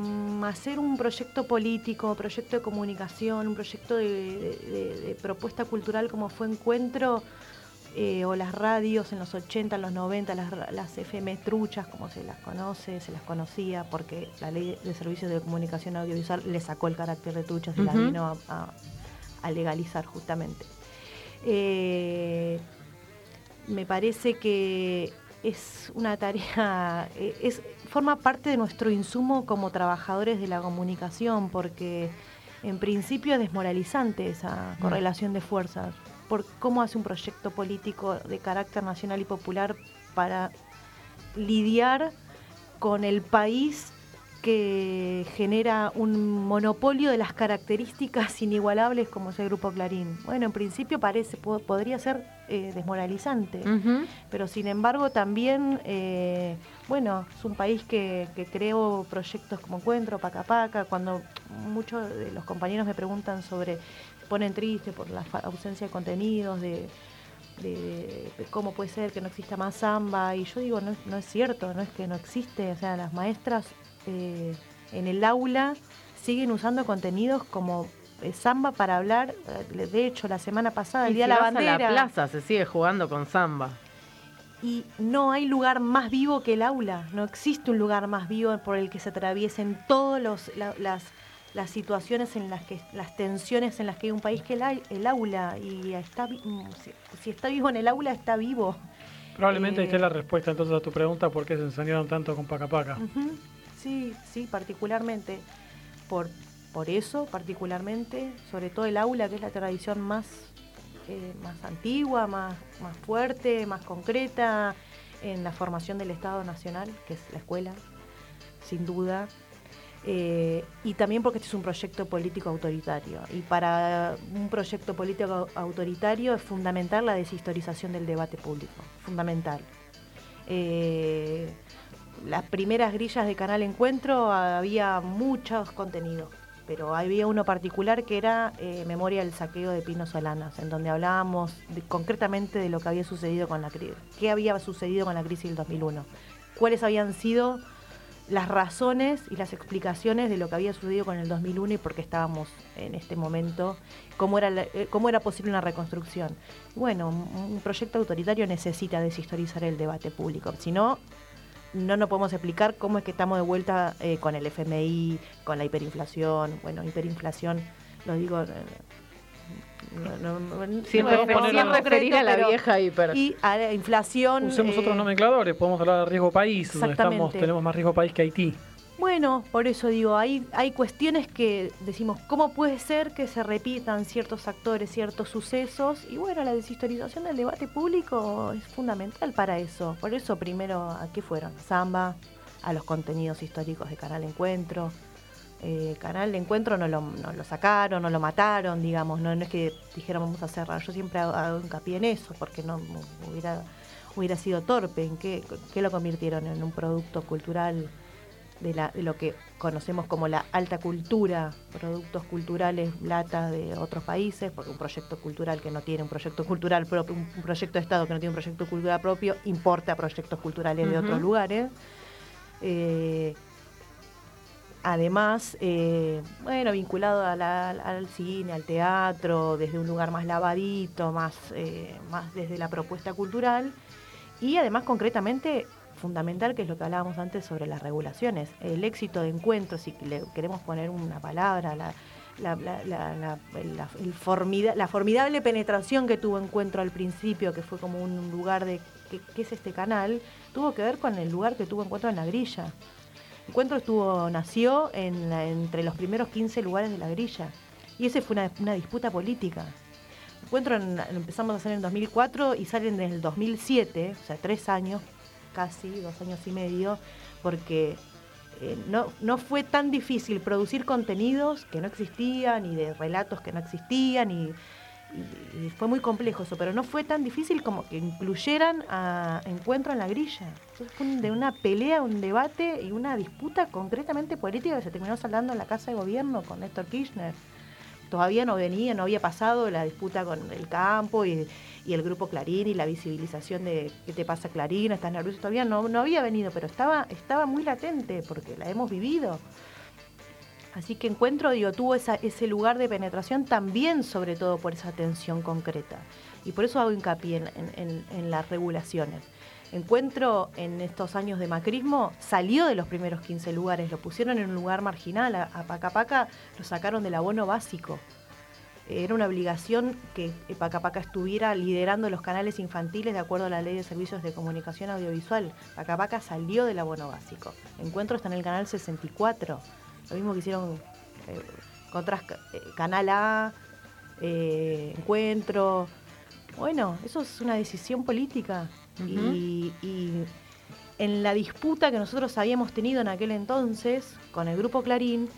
S6: hacer un proyecto político, proyecto de comunicación, un proyecto de, propuesta cultural como fue Encuentro, eh, o las radios en los 80, en los 90, las, las, FM truchas, como se las conoce, se las conocía, porque la ley de servicios de comunicación audiovisual le sacó el carácter de truchas y las vino a, legalizar justamente. Eh, me parece que es una tarea, eh, es, forma parte de nuestro insumo como trabajadores de la comunicación, porque en principio es desmoralizante esa mm. correlación de fuerzas. Por cómo hace un proyecto político de carácter nacional y popular para lidiar con el país que genera un monopolio de las características inigualables como es el Grupo Clarín. Bueno, en principio parece, podría ser eh, desmoralizante, pero sin embargo también, eh, bueno, es un país que, creó proyectos como Encuentro, Paca Paca, cuando muchos de los compañeros me preguntan sobre, ponen tristes por la ausencia de contenidos, de, cómo puede ser que no exista más samba, y yo digo, no, no es cierto, no es que no existe, o sea, las maestras eh, en el aula siguen usando contenidos como eh, samba para hablar. De hecho, la semana pasada, el Día de la Bandera.
S5: la plaza se sigue jugando con samba.
S6: Y no hay lugar más vivo que el aula. No existe un lugar más vivo por el que se atraviesen todas las, las situaciones en las que, las tensiones en las que hay un país que el, el aula. Y está, mm, si, está vivo en el aula, está vivo.
S4: Probablemente esté la respuesta entonces a tu pregunta por qué se enseñaron tanto con Paca Paca.
S6: Sí, sí, particularmente. Por, por eso, particularmente, sobre todo el aula, que es la tradición más, eh, más antigua, más, más fuerte, más concreta en la formación del Estado Nacional, que es la escuela, sin duda. Eh, y también porque este es un proyecto político autoritario. Y para un proyecto político autoritario es fundamental la deshistorización del debate público, fundamental. Eh, las primeras grillas de Canal Encuentro había muchos contenidos, pero había uno particular que era eh, Memoria del saqueo de Pino Solanas, en donde hablábamos concretamente de lo que había sucedido con la crisis, qué había sucedido con la crisis del 2001, cuáles habían sido las razones y las explicaciones de lo que había sucedido con el 2001 y por qué estábamos en este momento, cómo era, la- eh, cómo era posible una reconstrucción. Bueno, un proyecto autoritario necesita deshistorizar el debate público, si no, no nos podemos explicar cómo es que estamos de vuelta eh, con el FMI, con la hiperinflación, bueno, hiperinflación, lo digo... no- no- no-
S5: Siempre,
S6: no
S4: siempre
S5: referir a la vieja hiper.
S6: Y a la inflación...
S4: Usemos
S6: eh,
S4: otros nomencladores, podemos hablar de riesgo país, donde estamos,
S6: Exactamente.
S4: tenemos más riesgo país que Haití.
S6: Bueno, por eso digo, hay, hay cuestiones que decimos, ¿cómo puede ser que se repitan ciertos actores, ciertos sucesos? Y bueno, la deshistorización del debate público es fundamental para eso. Por eso primero, ¿a qué fueron? Samba, a los contenidos históricos de Canal Encuentro. Eh, Canal de Encuentro no lo, no lo sacaron, no lo mataron, digamos, no, no es que dijeron vamos a cerrar. Yo siempre hago, hago hincapié en eso, porque no hubiera, hubiera sido torpe. ¿En qué, qué lo convirtieron? En un producto cultural de, la, de lo que conocemos como la alta cultura, productos culturales, lata de otros países, porque un proyecto cultural que no tiene un proyecto cultural propio, un proyecto de Estado que no tiene un proyecto cultural propio, importa proyectos culturales de otros lugares. Eh, además, eh, bueno, vinculado a la- al cine, al teatro, desde un lugar más lavadito, más, eh, más desde la propuesta cultural. Y además, concretamente, fundamental, que es lo que hablábamos antes sobre las regulaciones. El éxito de encuentros, si le queremos poner una palabra, la, la, la- la- la- el formidable penetración que tuvo encuentro al principio, que fue como un lugar de ¿qué, qué es este canal? Tuvo que ver con el lugar que tuvo encuentro en la grilla. Encuentro estuvo, nació en la- entre los primeros 15 lugares de la grilla. Y ese fue una, disputa política. Encuentro en- empezamos a hacer en 2004 y salen desde el 2007, o sea, tres años, casi, dos años y medio, porque eh, no, no fue tan difícil producir contenidos que no existían y de relatos que no existían y, fue muy complejo eso, pero no fue tan difícil como que incluyeran a Encuentro en la grilla. Entonces fue de una pelea, un debate y una disputa concretamente política que se terminó saldando en la Casa de Gobierno con Néstor Kirchner. Todavía no venía, no había pasado la disputa con el campo y, y el grupo Clarín y la visibilización de qué te pasa Clarín, estás nervioso, todavía no, no había venido, pero estaba, estaba muy latente porque la hemos vivido. Así que Encuentro, digo, tuvo ese lugar de penetración también, sobre todo por esa tensión concreta. Y por eso hago hincapié en, en- las regulaciones. Encuentro en estos años de macrismo salió de los primeros 15 lugares, lo pusieron en un lugar marginal, a, a Paca Paca lo sacaron del abono básico. Era una obligación que Paca Paca estuviera liderando los canales infantiles de acuerdo a la ley de servicios de comunicación audiovisual. Paca Paca salió del abono básico. Encuentro está en el canal 64. Lo mismo que hicieron eh, con otras eh, Canal A, eh, Encuentro. Bueno, eso es una decisión política. y, y en la disputa que nosotros habíamos tenido en aquel entonces con el Grupo Clarín,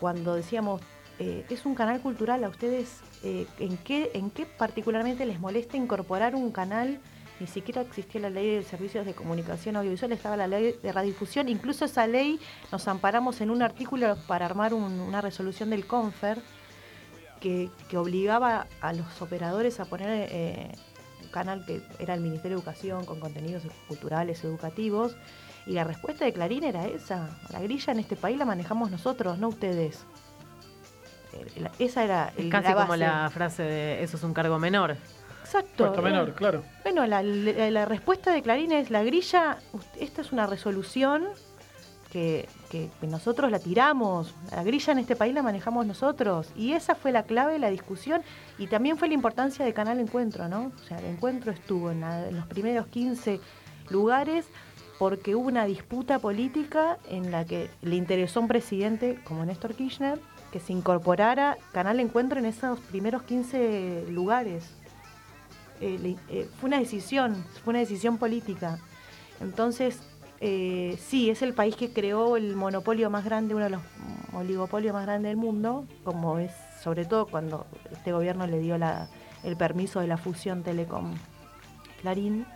S6: cuando decíamos, eh, es un canal cultural, ¿a ustedes eh, ¿en, qué, en qué particularmente les molesta incorporar un canal? Ni siquiera existía la ley de servicios de comunicación audiovisual, estaba la ley de radiodifusión. Incluso esa ley nos amparamos en un artículo para armar un- una resolución del CONFER que, que obligaba a los operadores a poner eh, un canal que era el Ministerio de Educación con contenidos culturales, educativos. Y la respuesta de Clarín era esa. La grilla en este país la manejamos nosotros, no ustedes. Esa era
S5: Es
S6: el-
S5: casi
S6: la
S5: como la frase de eso es un cargo menor.
S6: Exacto.
S4: Puesto menor, claro.
S6: Bueno, la, la- la respuesta de Clarín es la grilla, esta es una resolución que, que- nosotros la tiramos, la grilla en este país la manejamos nosotros. Y esa fue la clave de la discusión y también fue la importancia de Canal Encuentro, ¿no? O sea, el encuentro estuvo en, la- en los primeros 15 lugares porque hubo una disputa política en la que le interesó a un presidente como Néstor Kirchner que se incorporara Canal Encuentro en esos primeros 15 lugares eh, eh, fue una decisión, fue una decisión política. Entonces, eh, sí, es el país que creó el monopolio más grande, uno de los oligopolios más grandes del mundo, como es sobre todo cuando este gobierno le dio la- el permiso de la fusión Telecom Clarín,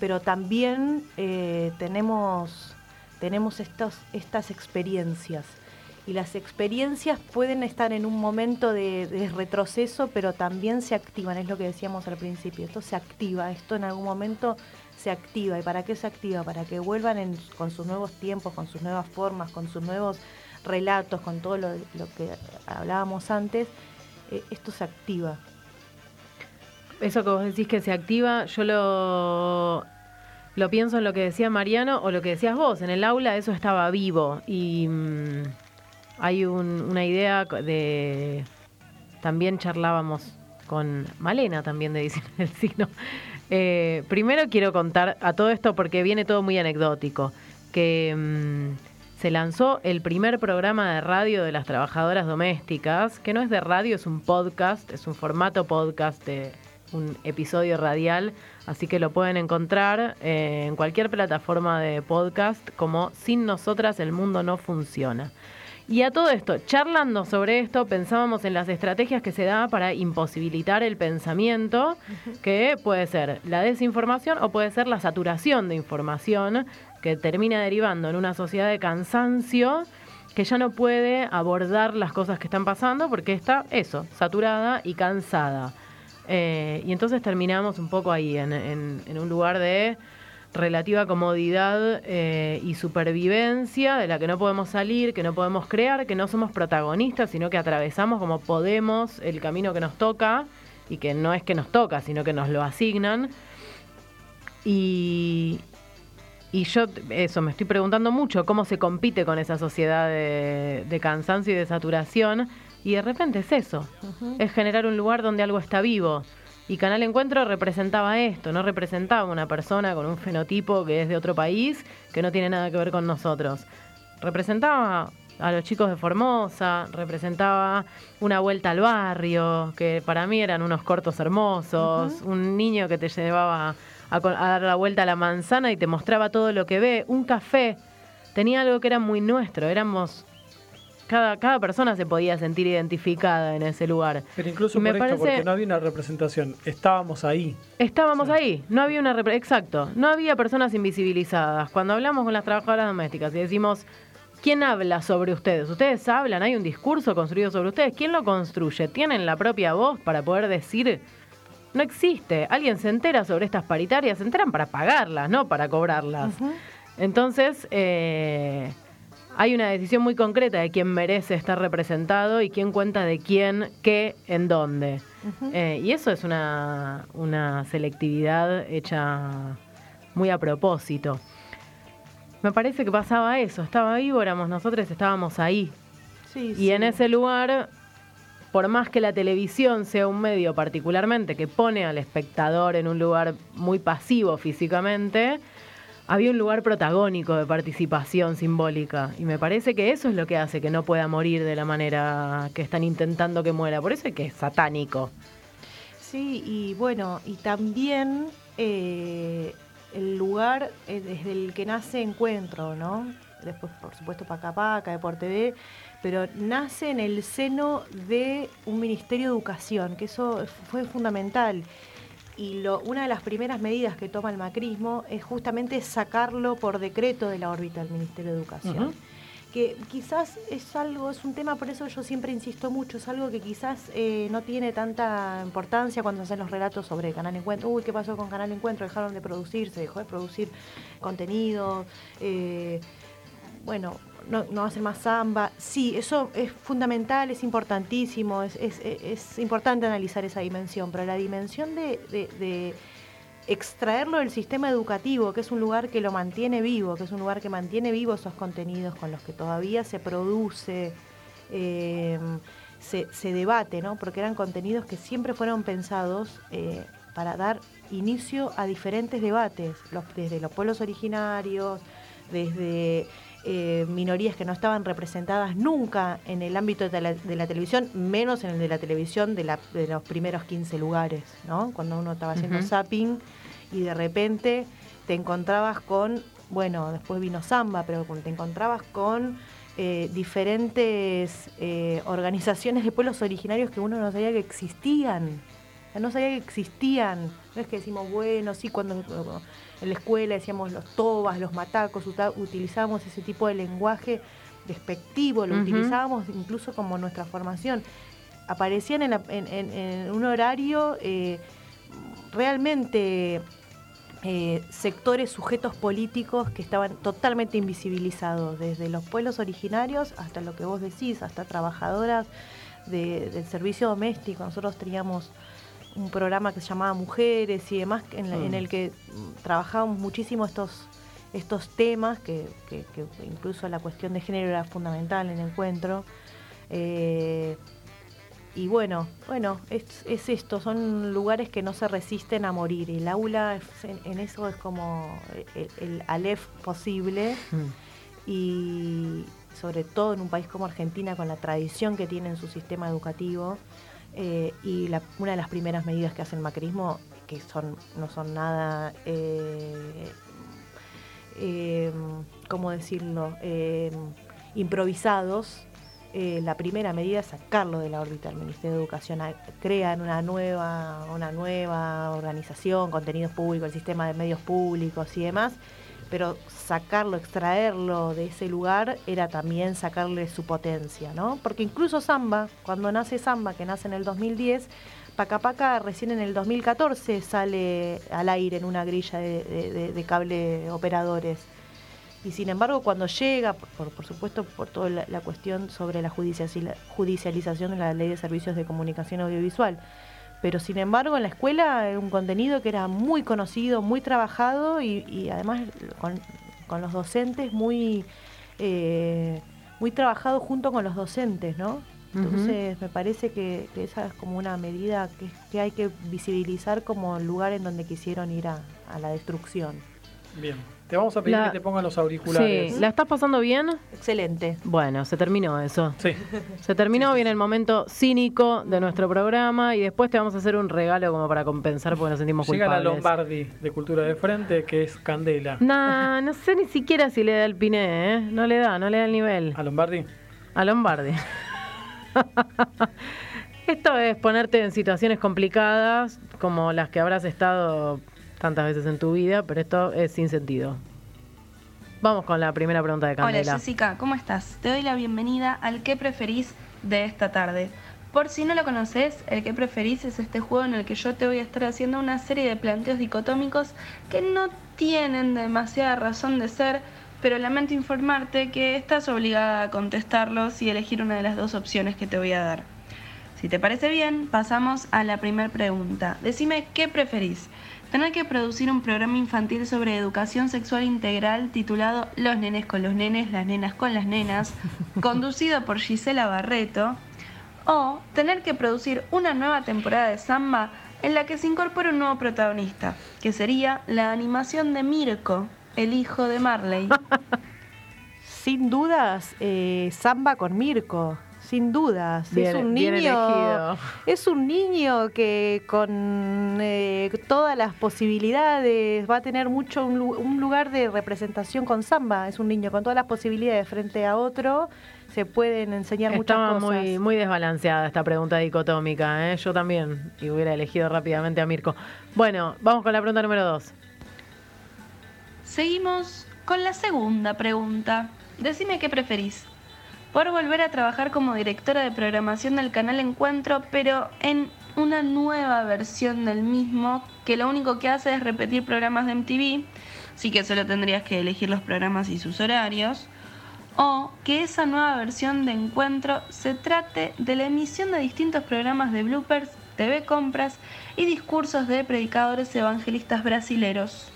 S6: pero también eh, tenemos, tenemos estos, estas experiencias. Y las experiencias pueden estar en un momento de, retroceso, pero también se activan, es lo que decíamos al principio. Esto se activa, esto en algún momento se activa. ¿Y para qué se activa? Para que vuelvan con sus nuevos tiempos, con sus nuevas formas, con sus nuevos relatos, con todo lo, lo que hablábamos antes. eh, esto se activa.
S5: Eso que vos decís que se activa, yo lo, lo pienso en lo que decía Mariano o lo que decías vos. En el aula eso estaba vivo y mm, hay un- una idea de... También charlábamos con Malena también de Diseño del Signo. Eh, primero quiero contar a todo esto porque viene todo muy anecdótico, que mm, se lanzó el primer programa de radio de las trabajadoras domésticas, que no es de radio, es un podcast, es un formato podcast de un episodio radial, así que lo pueden encontrar eh, en cualquier plataforma de podcast como Sin nosotras el mundo no funciona. Y a todo esto, charlando sobre esto, pensábamos en las estrategias que se da para imposibilitar el pensamiento, que puede ser la desinformación o puede ser la saturación de información, que termina derivando en una sociedad de cansancio que ya no puede abordar las cosas que están pasando porque está, eso, saturada y cansada. Eh, y entonces terminamos un poco ahí, en, en- en un lugar de relativa comodidad eh, y supervivencia de la que no podemos salir, que no podemos crear, que no somos protagonistas, sino que atravesamos como podemos el camino que nos toca y que no es que nos toca, sino que nos lo asignan. Y, y yo eso me estoy preguntando mucho cómo se compite con esa sociedad de, de cansancio y de saturación. Y de repente es eso, es generar un lugar donde algo está vivo. Y Canal Encuentro representaba esto, no representaba una persona con un fenotipo que es de otro país, que no tiene nada que ver con nosotros. Representaba a los chicos de Formosa, representaba una vuelta al barrio, que para mí eran unos cortos hermosos, un niño que te llevaba a, a dar la vuelta a la manzana y te mostraba todo lo que ve, un café, tenía algo que era muy nuestro, éramos... Cada, cada persona se podía sentir identificada en ese lugar.
S4: Pero incluso
S5: Y me
S4: por esto,
S5: parece-
S4: porque no había una representación, estábamos ahí.
S5: Estábamos ahí, no había una exacto, no había personas invisibilizadas. Cuando hablamos con las trabajadoras domésticas y decimos, ¿quién habla sobre ustedes? Ustedes hablan, hay un discurso construido sobre ustedes, ¿quién lo construye? ¿Tienen la propia voz para poder decir? No existe. Alguien se entera sobre estas paritarias, se enteran para pagarlas, no para cobrarlas. Entonces, eh, hay una decisión muy concreta de quién merece estar representado y quién cuenta de quién, qué, en dónde. Eh, y eso es una, una selectividad hecha muy a propósito. Me parece que pasaba eso, estaba vivo, éramos nosotros, estábamos ahí.
S6: Sí,
S5: Y en ese lugar, por más que la televisión sea un medio particularmente que pone al espectador en un lugar muy pasivo físicamente, había un lugar protagónico de participación simbólica. Y me parece que eso es lo que hace que no pueda morir de la manera que están intentando que muera. Por eso es que es satánico.
S6: Sí, y bueno, y también eh, el lugar eh, desde el que nace Encuentro, ¿no? Después, por supuesto, Paca Paca, Deporte B, pero nace en el seno de un Ministerio de Educación, que eso fue fundamental. Y lo, una de las primeras medidas que toma el macrismo es justamente sacarlo por decreto de la órbita del Ministerio de Educación que quizás es algo, es un tema, por eso yo siempre insisto mucho, es algo que quizás eh, no tiene tanta importancia cuando hacen los relatos sobre Canal Encuentro. Uy, ¿qué pasó con Canal Encuentro? Dejaron de producir, se dejó de producir contenido. eh, bueno, no, no más samba. Sí, eso es fundamental, es importantísimo, es, es- importante analizar esa dimensión, pero la dimensión de- de- extraerlo del sistema educativo, que es un lugar que lo mantiene vivo, que es un lugar que mantiene vivos esos contenidos con los que todavía se produce, eh, se, se debate, ¿no? Porque eran contenidos que siempre fueron pensados eh, para dar inicio a diferentes debates, desde los pueblos originarios, desde eh, minorías que no estaban representadas nunca en el ámbito de la, de la televisión, menos en el de la televisión de, la- de los primeros 15 lugares, ¿no? Cuando uno estaba haciendo zapping y de repente te encontrabas con, bueno, después vino Samba, pero te encontrabas con eh, diferentes eh, organizaciones de pueblos originarios que uno no sabía que existían. No sabía que existían. No es que decimos, bueno, sí, cuando en la escuela decíamos los tobas, los matacos, utilizábamos ese tipo de lenguaje despectivo, lo utilizábamos incluso como nuestra formación. Aparecían en, la- en- en- en un horario eh, realmente eh, sectores, sujetos políticos que estaban totalmente invisibilizados, desde los pueblos originarios hasta lo que vos decís, hasta trabajadoras de- del servicio doméstico. Nosotros teníamos un programa que se llamaba Mujeres y demás, en, la- en el que mm, trabajábamos muchísimo estos, estos temas, que, que- que incluso la cuestión de género era fundamental en el encuentro. Eh, y bueno, bueno, es, es esto, son lugares que no se resisten a morir. El aula es- en, en eso es como el, el Aleph posible y sobre todo en un país como Argentina con la tradición que tiene en su sistema educativo eh, y la- una de las primeras medidas que hace el macrismo que son no son nada eh, eh, cómo decirlo Eh, improvisados eh, la primera medida es sacarlo de la órbita. Del Ministerio de Educación crean una nueva una nueva organización contenidos públicos el sistema de medios públicos y demás pero sacarlo, extraerlo de ese lugar era también sacarle su potencia, ¿no? Porque incluso Samba, cuando nace Samba, que nace en el 2010, Paca Paca recién en el 2014 sale al aire en una grilla de, cable operadores. Y sin embargo, cuando llega, por, supuesto, por toda la, cuestión sobre la judicializa- judicialización de la ley de servicios de comunicación audiovisual, pero sin embargo en la escuela era un contenido que era muy conocido, muy trabajado y, y además con, con los docentes muy, eh, muy trabajado junto con los docentes, ¿no? Entonces me parece que, que esa es como una medida que, que hay que visibilizar como el lugar en donde quisieron ir a, a la destrucción.
S4: Bien. Te vamos a pedir
S5: La-
S4: que te pongan los auriculares.
S5: Sí, ¿la estás pasando bien?
S6: Excelente.
S5: Bueno, se terminó eso.
S4: Sí.
S5: Se terminó, viene el momento cínico de nuestro programa y después te vamos a hacer un regalo como para compensar porque nos sentimos
S4: Llega la
S5: culpables.
S4: Lombardi de Cultura de Frente, que es Candela.
S5: Nah, no sé ni siquiera si le da el piné, ¿eh? No le da, no le da el nivel.
S4: ¿A Lombardi?
S5: A Lombardi. Esto es ponerte en situaciones complicadas como las que habrás estado tantas veces en tu vida, pero esto es sin sentido. Vamos con la primera pregunta de
S7: Hola
S5: Candela.
S7: Jessica, ¿cómo estás? Te doy la bienvenida al ¿Qué preferís de esta tarde? Por si no lo conoces, el ¿Qué preferís? es este juego en el que yo te voy a estar haciendo una serie de planteos dicotómicos que no tienen demasiada razón de ser, pero lamento informarte que estás obligada a contestarlos y elegir una de las dos opciones que te voy a dar. Si te parece bien, pasamos a la primera pregunta. Decime, ¿qué preferís? Tener que producir un programa infantil sobre educación sexual integral titulado Los nenes con los nenes, las nenas con las nenas, conducido por Gisela Barreto, o tener que producir una nueva temporada de Samba en la que se incorpore un nuevo protagonista, que sería la animación de Mirko, el hijo de Marley.
S6: Sin dudas, eh, Samba con Mirko. Sin dudas.
S5: Bien-
S6: es un
S5: bien
S6: niño. Es un niño que con eh, todas las posibilidades va a tener mucho un lugar de representación con Samba. Es un niño con todas las posibilidades frente a otro. Se pueden enseñar
S5: Estaba
S6: muchas cosas.
S5: muy, muy desbalanceada esta pregunta dicotómica, ¿eh? yo también, y hubiera elegido rápidamente a Mirko. Bueno, vamos con la pregunta número dos.
S7: Seguimos con la segunda pregunta. Decime qué preferís. Por volver a trabajar como directora de programación del canal Encuentro, pero en una nueva versión del mismo, que lo único que hace es repetir programas de MTV, así que solo tendrías que elegir los programas y sus horarios. O que esa nueva versión de Encuentro se trate de la emisión de distintos programas de bloopers, TV compras y discursos de predicadores evangelistas brasileros.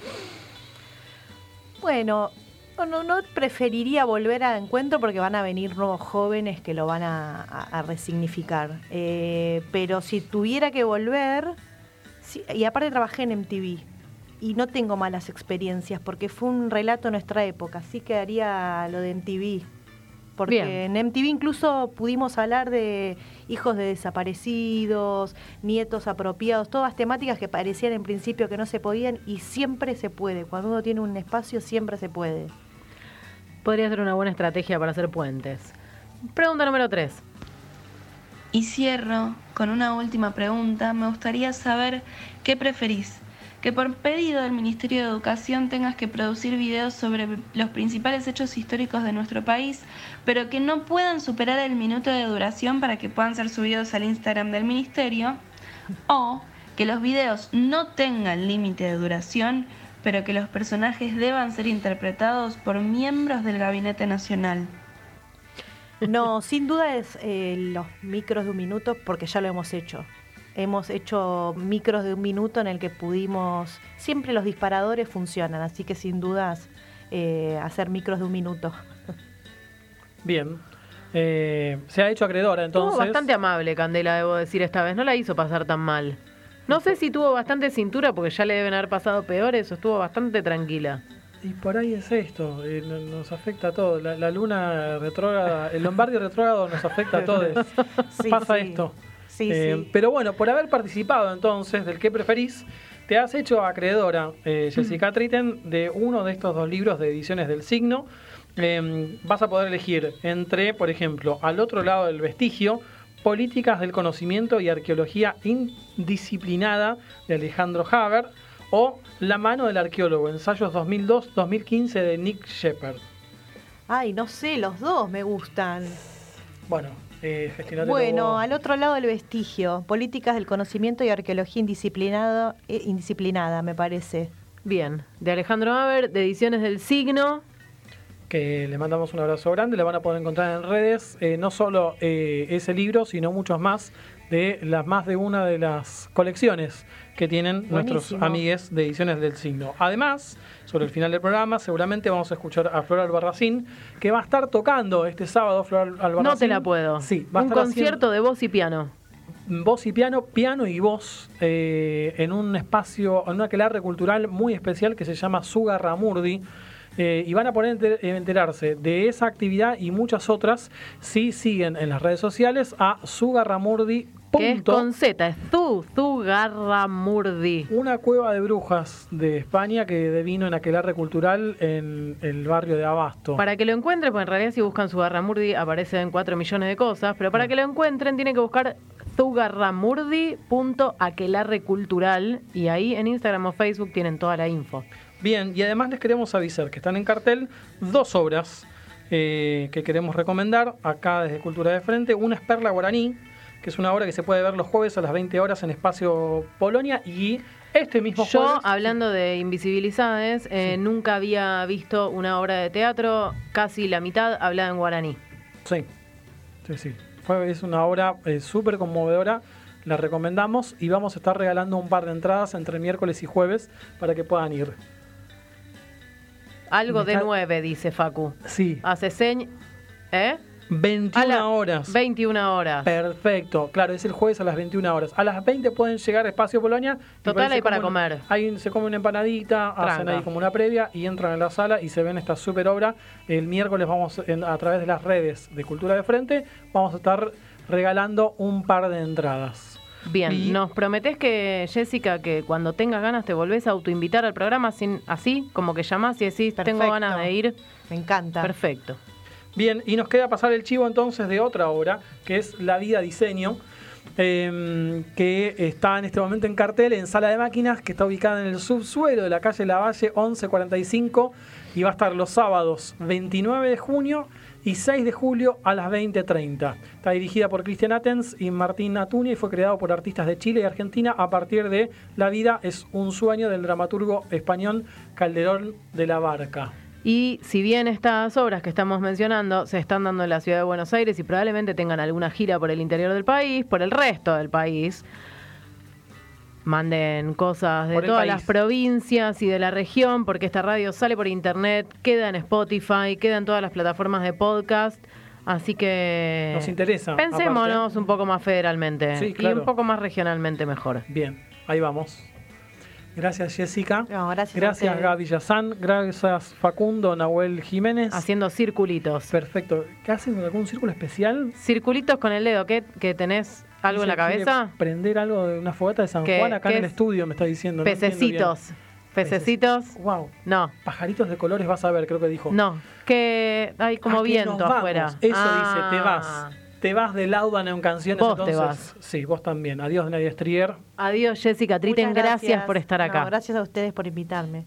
S6: Bueno, no, no, no preferiría volver a encuentro porque van a venir nuevos jóvenes que lo van a, a- a resignificar. Eh, pero si tuviera que volver, sí, y aparte trabajé en MTV y no tengo malas experiencias porque fue un relato de nuestra época, así que haría lo de MTV. Porque
S5: Bien.
S6: en MTV incluso pudimos hablar de hijos de desaparecidos, nietos apropiados, todas temáticas que parecían en principio que no se podían y siempre se puede. Cuando uno tiene un espacio siempre se puede.
S5: Podría ser una buena estrategia para hacer puentes. Pregunta número tres.
S7: Y cierro con una última pregunta. Me gustaría saber qué preferís. Que por pedido del Ministerio de Educación tengas que producir videos sobre los principales hechos históricos de nuestro país, pero que no puedan superar el minuto de duración para que puedan ser subidos al Instagram del Ministerio. O que los videos no tengan límite de duración, pero que los personajes deban ser interpretados por miembros del Gabinete Nacional.
S6: No, sin duda es eh, los micros de un minuto porque ya lo hemos hecho. Hemos hecho micros de un minuto en el que pudimos... Siempre los disparadores funcionan, así que sin dudas eh, hacer micros de un minuto.
S4: Bien. Eh, se ha hecho acreedora entonces.
S5: Estuvo bastante amable, Candela, debo decir esta vez. No la hizo pasar tan mal. No sé si tuvo bastante cintura porque ya le deben haber pasado peores o estuvo bastante tranquila.
S4: Y por ahí es esto, eh, no- nos afecta a todos. La, la luna retrógrada, el Lombardi retrógrado nos afecta a todos.
S6: Sí,
S4: Pasa
S6: sí.
S4: esto.
S6: Sí,
S4: Eh,
S6: sí.
S4: Pero bueno, por haber participado entonces del que preferís, te has hecho acreedora, eh, Jessica Tritten, de uno de estos dos libros de ediciones del signo. Eh, vas a poder elegir entre, por ejemplo, al otro lado del vestigio, Políticas del Conocimiento y Arqueología Indisciplinada de Alejandro Haber, o La mano del arqueólogo, ensayos 2002-2015 de Nick Shepard.
S6: Ay, no sé, los dos me gustan.
S4: Bueno, eh,
S6: Bueno,
S4: vos.
S6: al otro lado del vestigio, políticas del conocimiento y arqueología indisciplinado, eh, indisciplinada, me parece.
S5: Bien, de Alejandro Haber, de Ediciones del Signo.
S4: Que le mandamos un abrazo grande. Le van a poder encontrar en redes eh, no solo eh, ese libro, sino muchos más de las más de una de las colecciones que tienen nuestros amigues de ediciones del signo. Además, sobre el final del programa, seguramente vamos a escuchar a Flor Albarracín, que va a estar tocando este sábado, Flor Albarracín.
S5: No te la puedo.
S4: Sí, va a
S5: Un
S4: estar
S5: concierto de voz y piano.
S4: voz y piano, piano y voz, eh, en un espacio, en una aquelarre cultural muy especial que se llama Sugarramurdi. Eh, y van a poder enter- enterarse de esa actividad y muchas otras si siguen en las redes sociales a sugarramurdi.
S5: Que es con Z, es Zu, Zugarramurdi.
S4: Una cueva de brujas de España que devino en aquelarre cultural en el barrio de Abasto.
S5: Para que lo encuentren, porque en realidad si buscan Zugarramurdi aparecen 4 millones de cosas, pero para que lo encuentren tienen que buscar zugarramurdi.aquelarrecultural y ahí en Instagram o Facebook tienen toda la info.
S4: Bien, y además les queremos avisar que están en cartel dos obras eh, que queremos recomendar acá desde Cultura de Frente. Una es Perla Guaraní, que es una obra que se puede ver los jueves a las 20 horas en Espacio Polonia y este mismo
S5: Yo,
S4: jueves...
S5: hablando de invisibilidades, eh, nunca había visto una obra de teatro, casi la mitad hablada en guaraní.
S4: Sí, sí, sí. Fue- es una obra eh, súper conmovedora, la recomendamos y vamos a estar regalando un par de entradas entre miércoles y jueves para que puedan ir.
S5: Algo de nueve, dice Facu.
S4: Sí,
S5: Hace señ... ¿Eh?
S4: 21
S5: A la-
S4: horas.
S5: 21 horas.
S4: Perfecto, claro, es el jueves a las 21 horas. A las 20 pueden llegar a Espacio Polonia.
S5: Total, hay para comer.
S4: Ahí se come una empanadita, hacen ahí como una previa y entran a la sala y se ven esta super obra. El miércoles vamos en- a través de las redes de Cultura de Frente, vamos a estar regalando un par de entradas.
S5: Bien,
S4: Y-
S5: nos prometés que, Jessica, que cuando tengas ganas te volvés a autoinvitar al programa sin, así, como que llamás y decís, tengo
S6: Perfecto.
S5: ganas de ir.
S6: Me encanta.
S5: Perfecto.
S4: Bien, y nos queda pasar el chivo entonces de otra obra, que es La Vida Diseño, eh, que está en este momento en cartel en Sala de Máquinas, que está ubicada en el subsuelo de la calle Lavalle 1145 y va a estar los sábados 29 de junio y 6 de julio a las 20.30. Está dirigida por Cristian Atens y Martín Atuña y fue creado por artistas de Chile y Argentina a partir de La vida es un sueño del dramaturgo español Calderón de la Barca.
S5: Y si bien estas obras que estamos mencionando se están dando en la ciudad de Buenos Aires y probablemente tengan alguna gira por el interior del país, por el resto del país, manden cosas de todas
S4: país.
S5: las provincias y de la región, porque esta radio sale por internet, queda en Spotify, queda en todas las plataformas de podcast. Así que
S4: Nos interesa,
S5: pensémonos
S4: aparte.
S5: un poco más federalmente
S4: Sí,
S5: y
S4: claro.
S5: un poco más regionalmente mejor.
S4: Bien, ahí vamos. Gracias Jessica.
S6: No, gracias
S4: Gracias. Gaby Yazán. Gracias Facundo Nahuel Jiménez.
S5: Haciendo circulitos.
S4: Perfecto. ¿Qué hacen? ¿Algún círculo especial?
S5: Circulitos con el dedo, ¿qué, que tenés algo en la
S4: ¿Quiere
S5: cabeza?
S4: Prender algo de una fogata de San
S5: ¿Qué-
S4: Juan acá
S5: qué
S4: en el
S5: es?
S4: estudio, me está diciendo. no entiendo bien.
S5: Pececitos. Pececitos.
S4: Wow.
S5: No,
S4: Pajaritos de colores vas a ver, creo que dijo.
S5: no. Que hay como
S4: Ah, que
S5: viento
S4: nos vamos.
S5: afuera.
S4: Eso
S5: Ah.
S4: dice, te vas. Te vas de Laudan en canciones.
S5: Vos te
S4: entonces, Sí, vos también. Adiós, Nadia Strier.
S5: Adiós, Jessica Triten.
S6: Muchas
S5: Gracias. por estar
S6: No,
S5: acá.
S6: gracias a ustedes por invitarme.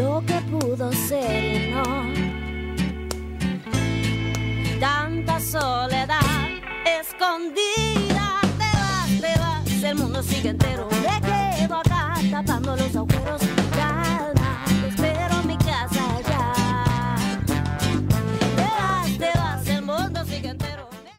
S8: lo que pudo ser no. Tanta soledad escondida, te vas, te vas, el mundo sigue entero, me quedo acá tapando los agujeros.